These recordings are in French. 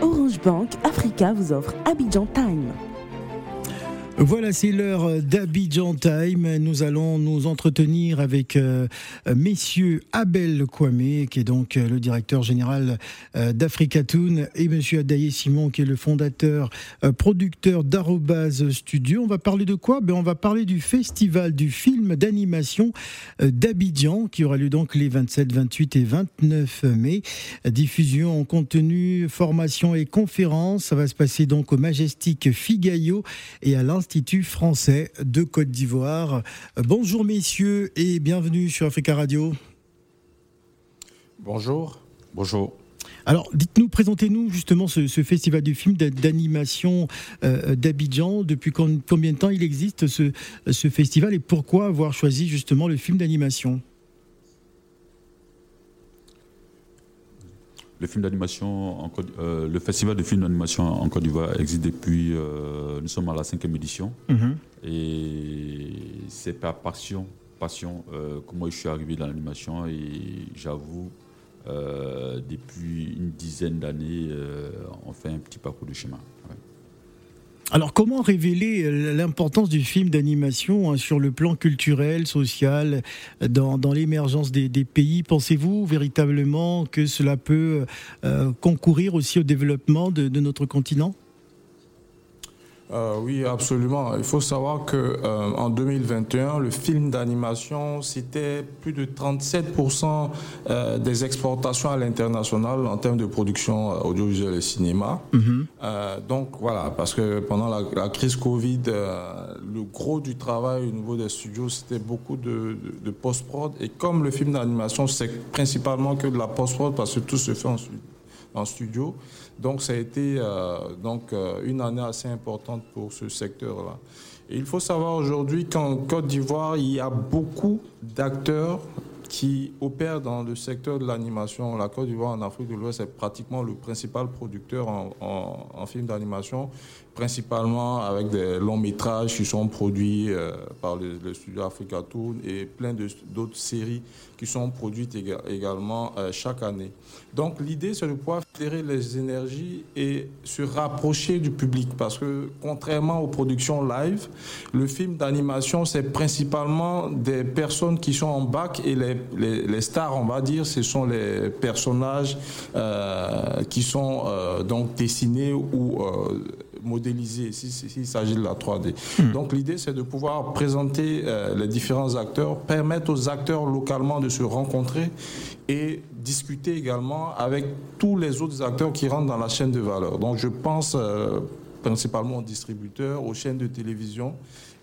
Orange Bank Africa vous offre Abidjan Time. Voilà, c'est l'heure d'Abidjan Time. Nous allons nous entretenir avec euh, messieurs Abel Kwame, qui est donc euh, le directeur général euh, d'Africatoon, et monsieur Adaye Simon, qui est le fondateur, producteur d'Arobase Studio. On va parler de quoi? Ben, On va parler du festival du film d'animation d'Abidjan, qui aura lieu donc les 27, 28 et 29 mai. Diffusion en contenu, formation et conférences. Ça va se passer donc au Majestic Figayo et à l'Institut français de Côte d'Ivoire. Bonjour messieurs et bienvenue sur Africa Radio. Bonjour. Bonjour. Alors, dites-nous, présentez-nous justement ce, festival du film d'animation euh, d'Abidjan. Depuis combien de temps il existe ce, ce festival et pourquoi avoir choisi justement le film d'animation? Le film d'animation, euh, le festival de films d'animation en Côte d'Ivoire existe depuis, euh, nous sommes à la cinquième édition. Mhm. Et c'est par passion, passion euh, que moi je suis arrivé dans l'animation et j'avoue, depuis une dizaine d'années, on fait un petit parcours de chemin. Alors comment révéler euh, l'importance du film d'animation hein, sur le plan culturel, social, dans, l'émergence des, pays? Pensez-vous véritablement que cela peut euh, concourir aussi au développement de notre continent? Euh, oui, absolument. Il faut savoir que euh, en 2021, le film d'animation, c'était plus de 37% euh, des exportations à l'international en termes de production audiovisuelle et cinéma. Mhm. donc voilà, parce que pendant la, crise Covid, le gros du travail au niveau des studios, c'était beaucoup de, de post-prod. Et comme le film d'animation, c'est principalement que de la post-prod, parce que tout se fait ensuite en studio. Donc ça a été euh, donc, euh, une année assez importante pour ce secteur-là. Il faut savoir aujourd'hui qu'en Côte d'Ivoire, il y a beaucoup d'acteurs qui opèrent dans le secteur de l'animation. La Côte d'Ivoire en Afrique de l'Ouest est pratiquement le principal producteur en, en, film d'animation, principalement avec des longs métrages qui sont produits euh, par le, studio Africa Toon et plein d'autres séries qui sont produites également euh, chaque année. Donc l'idée, c'est de pouvoir fédérer les énergies et se rapprocher du public parce que contrairement aux productions live, le film d'animation, c'est principalement des personnes qui sont en bac et les, les, stars, on va dire, ce sont les personnages euh, qui sont donc dessinés ou modélisés s'il s'agit de la 3D. Hmm. Donc l'idée, c'est de pouvoir présenter les différents acteurs, permettre aux acteurs localement de se rencontrer et discuter également avec tous les autres acteurs qui rentrent dans la chaîne de valeur. Donc je pense euh, principalement aux distributeurs, aux chaînes de télévision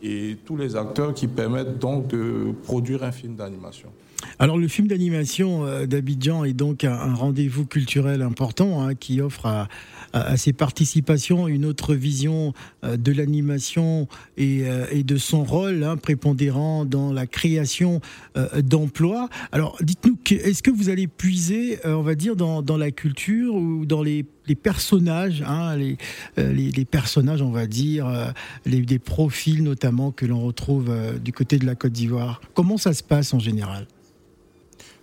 et tous les acteurs qui permettent donc de produire un film d'animation. Alors le film d'animation euh, d'Abidjan est donc un, rendez-vous culturel important hein, qui offre à, ses participations une autre vision euh, de l'animation et, euh, de son rôle hein, prépondérant dans la création d'emplois. Alors dites-nous, est-ce que vous allez puiser, on va dire, dans, la culture ou dans les, personnages, hein, les, personnages, on va dire, les, des profils notamment que l'on retrouve du côté de la Côte d'Ivoire? Comment ça se passe en général?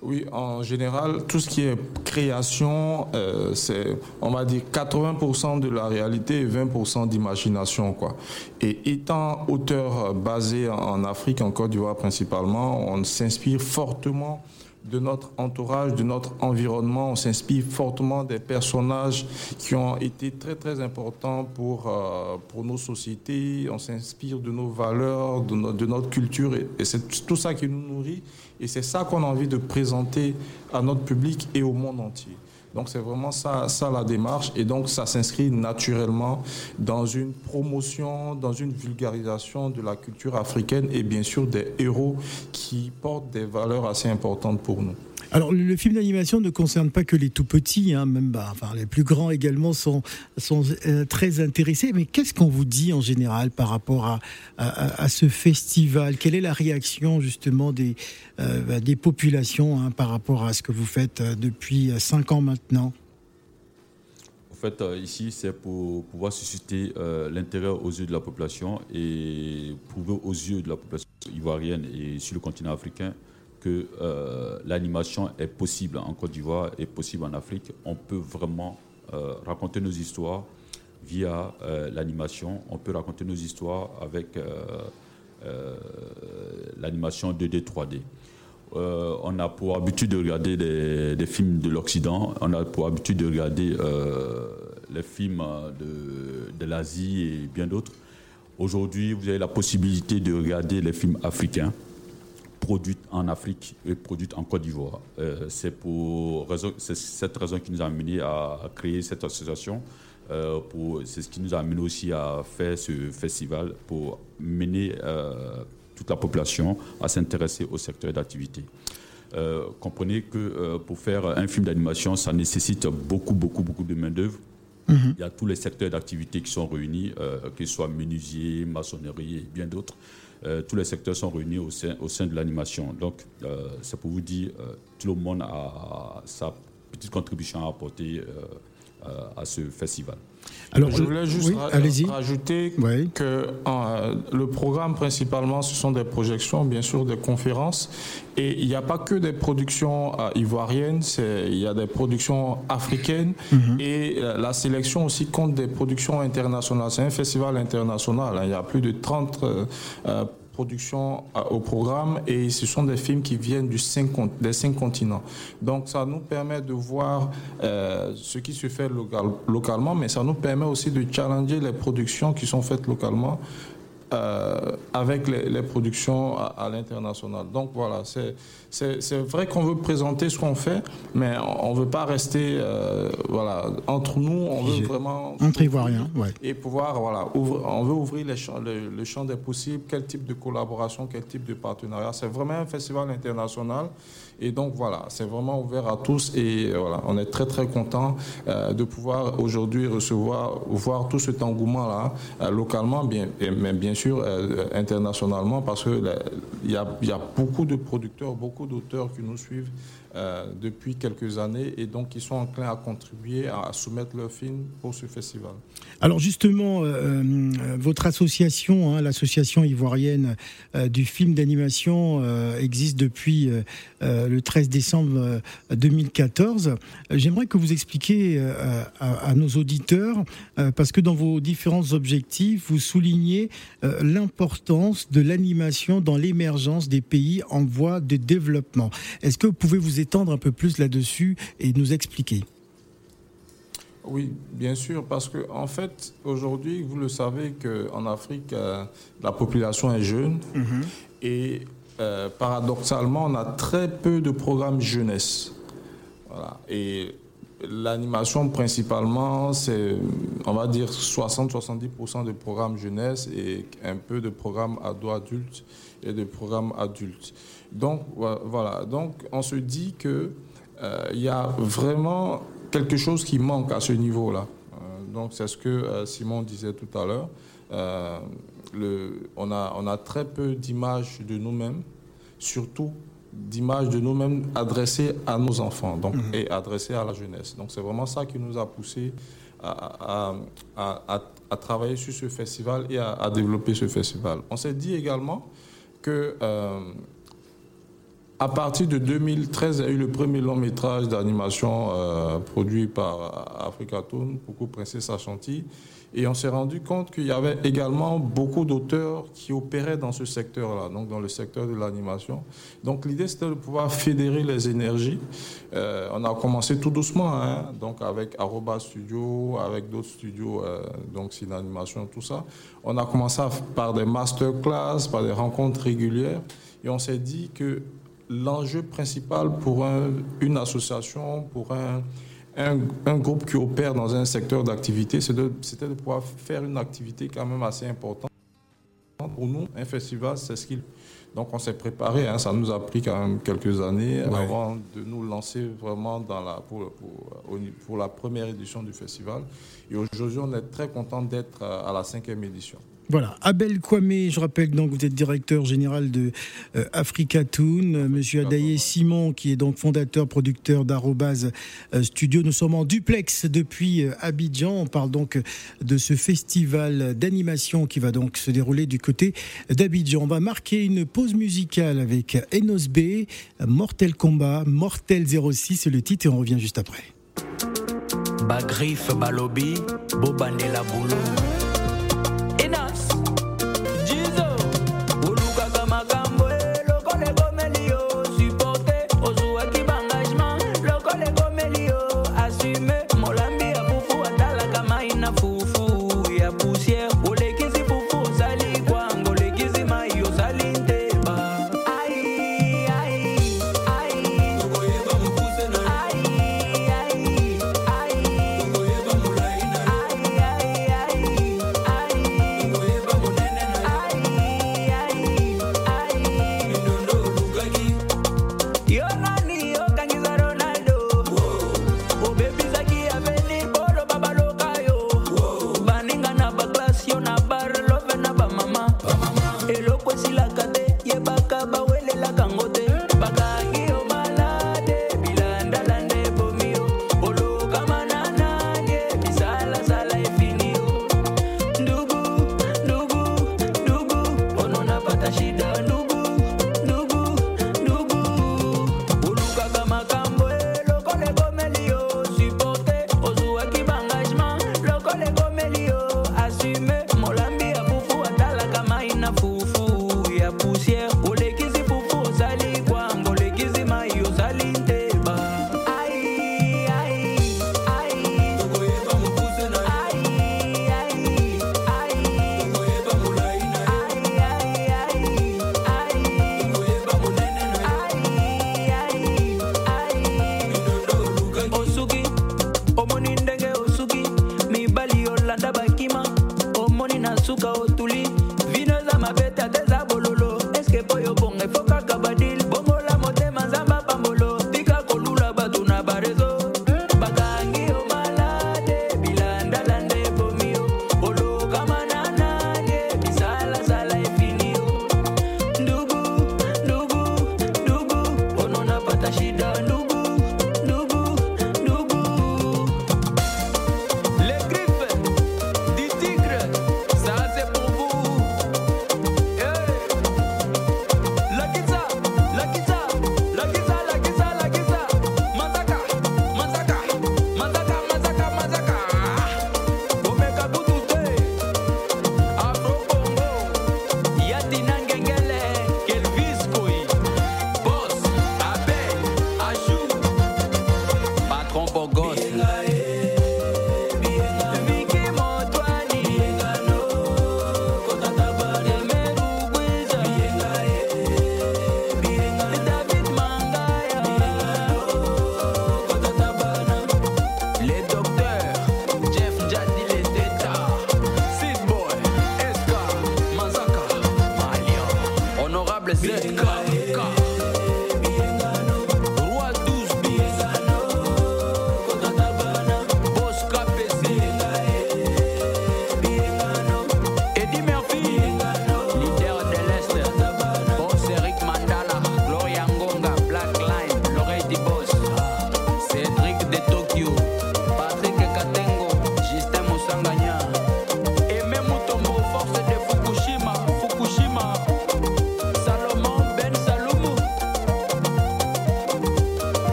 Oui, en général, tout ce qui est création, euh, c'est, on va dire, 80% de la réalité et 20% d'imagination, quoi. Et étant auteur basé en Afrique, en Côte d'Ivoire principalement, on s'inspire fortement de notre entourage, de notre environnement. On s'inspire fortement des personnages qui ont été très très importants pour, euh, nos sociétés. On s'inspire de nos valeurs, de, notre culture et c'est tout ça qui nous nourrit. Et c'est ça qu'on a envie de présenter à notre public et au monde entier. Donc c'est vraiment ça, la démarche et donc ça s'inscrit naturellement dans une promotion, dans une vulgarisation de la culture africaine et bien sûr des héros qui portent des valeurs assez importantes pour nous. Alors, le film d'animation ne concerne pas que les tout petits, hein, même bah, les plus grands également sont, euh, très intéressés. Mais qu'est-ce qu'on vous dit en général par rapport à, ce festival? Quelle est la réaction justement des, euh, bah, populations hein, par rapport à ce que vous faites euh, depuis cinq ans maintenant? En fait, ici, c'est pour pouvoir susciter l'intérêt aux yeux de la population et prouver aux yeux de la population ivoirienne et sur le continent africain que euh, l'animation est possible en Côte d'Ivoire, est possible en Afrique. On peut vraiment raconter nos histoires via l'animation. On peut raconter nos histoires avec l'animation 2D, 3D. Euh, on a pour habitude de regarder des, films de l'Occident, on a pour habitude de regarder euh, les films de l'Asie et bien d'autres. Aujourd'hui, vous avez la possibilité de regarder les films africains produits en Afrique et produits en Côte d'Ivoire. Euh, c'est pour cette raison qui nous a amené à, créer cette association. c'est ce qui nous a amené aussi à faire ce festival pour mener toute la population à s'intéresser au secteur d'activité. Euh, comprenez que euh, pour faire un film d'animation, ça nécessite beaucoup, beaucoup, beaucoup de main-d'œuvre. Mhm. Il y a tous les secteurs d'activité qui sont réunis, euh, que ce soit maçonnerie et bien d'autres. tous les secteurs sont réunis au sein, au sein de l'animation. Donc, c'est pour vous dire, tout le monde a sa petite contribution à apporter à ce festival. Alors, je voulais juste rajouter que euh, le programme principalement, ce sont des projections, bien sûr, des conférences. Et il n'y a pas que des productions euh, ivoiriennes, il y a des productions africaines. Mhm. Et euh, la sélection aussi compte des productions internationales. C'est un festival international. Hein. il y a plus de 30 production euh, au programme et ce sont des films qui viennent des cinq continents. Donc ça nous permet de voir euh, ce qui se fait localement, mais ça nous permet aussi de challenger les productions qui sont faites localement euh, avec les, productions à, l'international. Donc voilà, c'est vrai qu'on veut présenter ce qu'on fait, mais on ne veut pas rester euh, voilà, entre nous, on veut vraiment... Entre Ivoiriens, ouais. Et pouvoir, voilà, on veut ouvrir les champs, le, champ des possibles, quel type de collaboration, quel type de partenariat. C'est vraiment un festival international. Et donc voilà, c'est vraiment ouvert à tous et voilà, on est très très content euh, de pouvoir aujourd'hui recevoir, voir tout cet engouement-là localement, bien, mais bien sûr euh, internationalement, parce qu'il y a, y a beaucoup de producteurs, beaucoup d'auteurs qui nous suivent euh, depuis quelques années et donc ils sont enclins à contribuer à, soumettre leur film pour ce festival. Alors justement, euh, euh, votre association, hein, l'association ivoirienne du film d'animation, existe depuis le 13 décembre 2014. J'aimerais que vous expliquiez à, nos auditeurs, parce que dans vos différents objectifs, vous soulignez l'importance de l'animation dans l'émergence des pays en voie de développement. Est-ce que vous pouvez vous étendre un peu plus là-dessus et nous expliquer? Oui, bien sûr, parce que en fait, aujourd'hui, vous le savez qu'en Afrique, euh, la population est jeune mhm. et euh, paradoxalement, on a très peu de programmes jeunesse. Et l'animation, principalement, c'est, on va dire, 60-70% de programmes jeunesse et un peu de programmes ado-adultes et de programmes adultes. Donc voilà, donc on se dit que euh, il y a vraiment quelque chose qui manque à ce niveau-là. Euh, donc c'est ce que euh, Simon disait tout à l'heure. On, a, on a très peu d'images de nous-mêmes, surtout d'images de nous-mêmes adressées à nos enfants donc, mhm. et adressées à la jeunesse. Donc c'est vraiment ça qui nous a poussé à, à, à, travailler sur ce festival et à, développer ce festival. On s'est dit également que à partir de 2013, il y a eu le premier long métrage d'animation euh, produit par Africa Toon, beaucoup Princesse Ashanti. Et on s'est rendu compte qu'il y avait également beaucoup d'auteurs qui opéraient dans ce secteur-là, donc dans le secteur de l'animation. Donc l'idée, c'était de pouvoir fédérer les énergies. Euh, on a commencé tout doucement, hein, donc avec Aroba Studio, avec d'autres studios, euh, donc Cinéanimation, tout ça. On a commencé par des masterclass, par des rencontres régulières. Et on s'est dit que l'enjeu principal pour une association, pour un, un, groupe qui opère dans un secteur d'activité, c'était de, pouvoir faire une activité quand même assez importante. Pour nous, un festival, c'est ce qu'il... Donc on s'est préparé, hein, ça nous a pris quand même quelques années avant de nous lancer vraiment dans la, pour, pour, pour la première édition du festival. Et aujourd'hui, on est très content d'être à la cinquième édition. Voilà, Abel Kwame, je rappelle donc vous êtes directeur général de euh, Africa Toon, euh, Monsieur Adaye Simon qui est donc fondateur producteur d'Arrobase euh, Studio. Nous sommes en duplex depuis Abidjan. On parle donc de ce festival d'animation qui va donc se dérouler du côté d'Abidjan. On va marquer une pause musicale avec Enos B, Mortel Combat, Mortel 06, c'est le titre et on revient juste après. bagriffe balobi bobandela boulot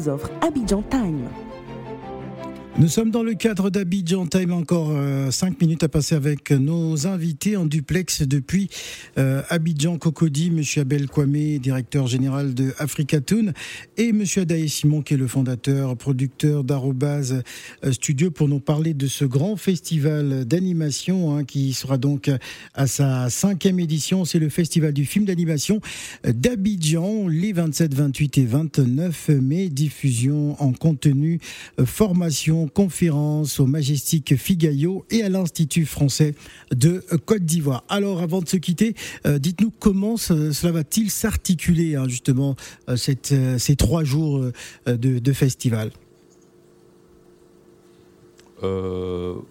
vous offre Abidjan Time. Nous sommes dans le cadre d'Abidjan Time, encore euh, cinq minutes à passer avec nos invités en duplex depuis euh, Abidjan Cocody, Monsieur Abel Kwame, directeur général de Africatoon, et Monsieur Adaï Simon, qui est le fondateur, producteur d'Arrobase euh, Studio, pour nous parler de ce grand festival d'animation hein, qui sera donc à sa cinquième édition. C'est le festival du film d'animation d'Abidjan, les 27, 28 et 29 mai. Diffusion en contenu, formation, conférence au Majestic Figayo et à l'Institut français de Côte d'Ivoire. Alors, avant de se quitter, euh, dites-nous comment cela va-t-il s'articuler, hein, justement, euh, cette, euh, ces trois jours de, festival? Oh,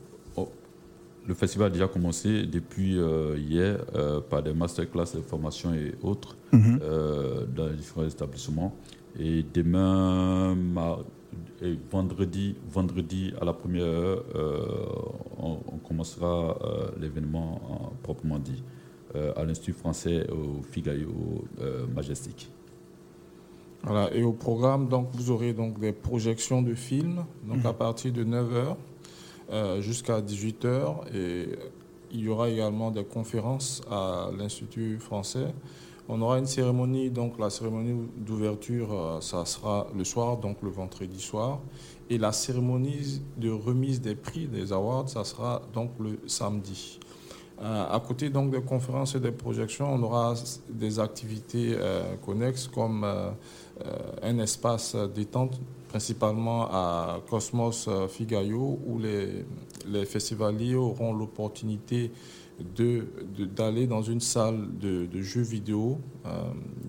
Le festival a déjà commencé depuis hier par des masterclass de formation et autres mhm. dans les différents établissements. Et demain, et vendredi, vendredi à la première heure, euh, on, commencera euh, l'événement proprement dit euh, à l'Institut français au Figayo Majestic. Voilà, et au programme, donc, vous aurez donc des projections de films, donc à partir de 9h euh, jusqu'à 18h. Et il y aura également des conférences à l'Institut français. On aura une cérémonie, donc la cérémonie d'ouverture, euh, ça sera le soir, donc le vendredi soir. Et la cérémonie de remise des prix, des awards, ça sera donc le samedi. Euh, à côté donc des conférences et des projections, on aura des activités euh, connexes comme un espace détente, principalement à Cosmos Figayo, où les festivaliers auront l'opportunité d'aller dans une salle de, jeux vidéo,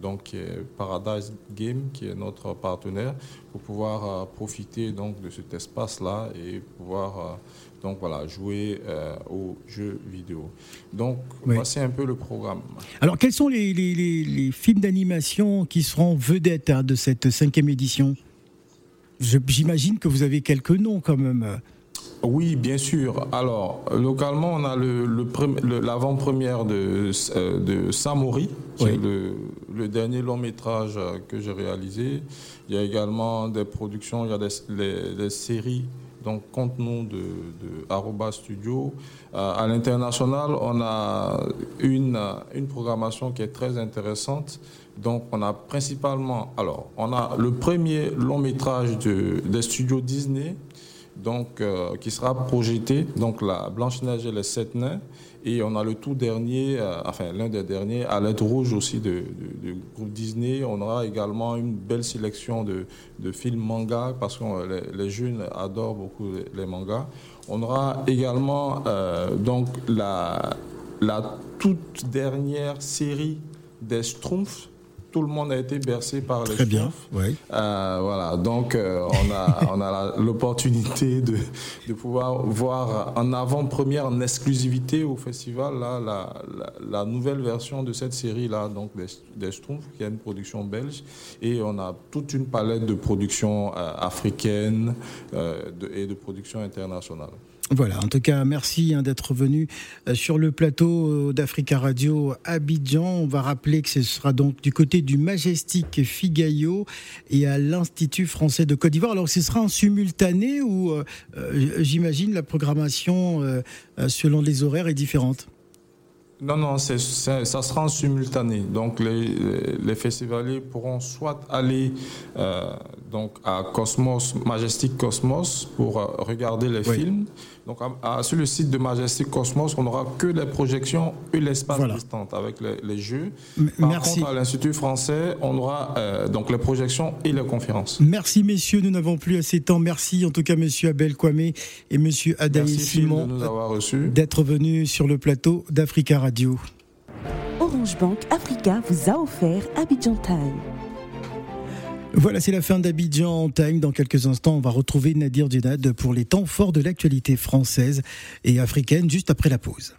donc Paradise Game, qui est notre partenaire, pour pouvoir profiter donc de cet espace-là et pouvoir donc voilà, jouer euh, aux jeux vidéo. Donc voici un peu le programme. Alors quels sont les, films d'animation qui seront vedettes hein, de cette cinquième édition? J'imagine que vous avez quelques noms quand même. Oui, bien sûr. Alors, localement, on a l'avant-première de, euh, de Samori, qui est le, dernier long métrage que j'ai réalisé. Il y a également des productions, il y a des séries donc compte-nous de, de Studio. Euh, à l'international, on a une, une programmation qui est très intéressante. Donc, on a principalement, alors, on a le premier long métrage de, des studios Disney, donc, euh, qui sera projeté, donc la Blanche-Neige et les Sept Nains. Et on a le tout dernier, euh, enfin l'un des derniers, l'aide rouge aussi de, groupe Disney. On aura également une belle sélection de, films manga parce que euh, les, jeunes adorent beaucoup les, mangas. On aura également donc la, la toute dernière série des Schtroumpfs tout le monde a été bercé par les Très bien, oui. Euh, voilà, donc euh, on a, on a l'opportunité de, de pouvoir voir en avant-première, en exclusivité au festival, là, la, la, nouvelle version de cette série-là, donc des, des Schtroumpfs, qui est une production belge. Et on a toute une palette de productions euh, africaines et de productions internationales. Voilà, en tout cas, merci hein, d'être venu euh, sur le plateau euh, d'Africa Radio Abidjan. On va rappeler que ce sera donc du côté du Majestic Figayo et à l'Institut français de Côte d'Ivoire. Alors, ce sera en simultané ou euh, j'imagine la programmation selon les horaires est différente? Non, non, ça sera en simultané. Donc, les, les festivaliers pourront soit aller donc à Cosmos, Majestic Cosmos, pour regarder les films, donc, sur le site de Majestic Cosmos, on n'aura que les projections et l'espace voilà. avec les, jeux. Par Merci. contre, à l'Institut français, on aura euh, donc les projections et les conférences. Merci, messieurs. Nous n'avons plus assez de temps. Merci, en tout cas, monsieur Abel Kwame et monsieur Adaï Simon, d'être venus sur le plateau d'Africa Radio. Orange Bank Africa vous a offert Abidjan Time. Voilà, c'est la fin d'Abidjan Time. Dans quelques instants, on va retrouver Nadir Djenad pour les temps forts de l'actualité française et africaine juste après la pause.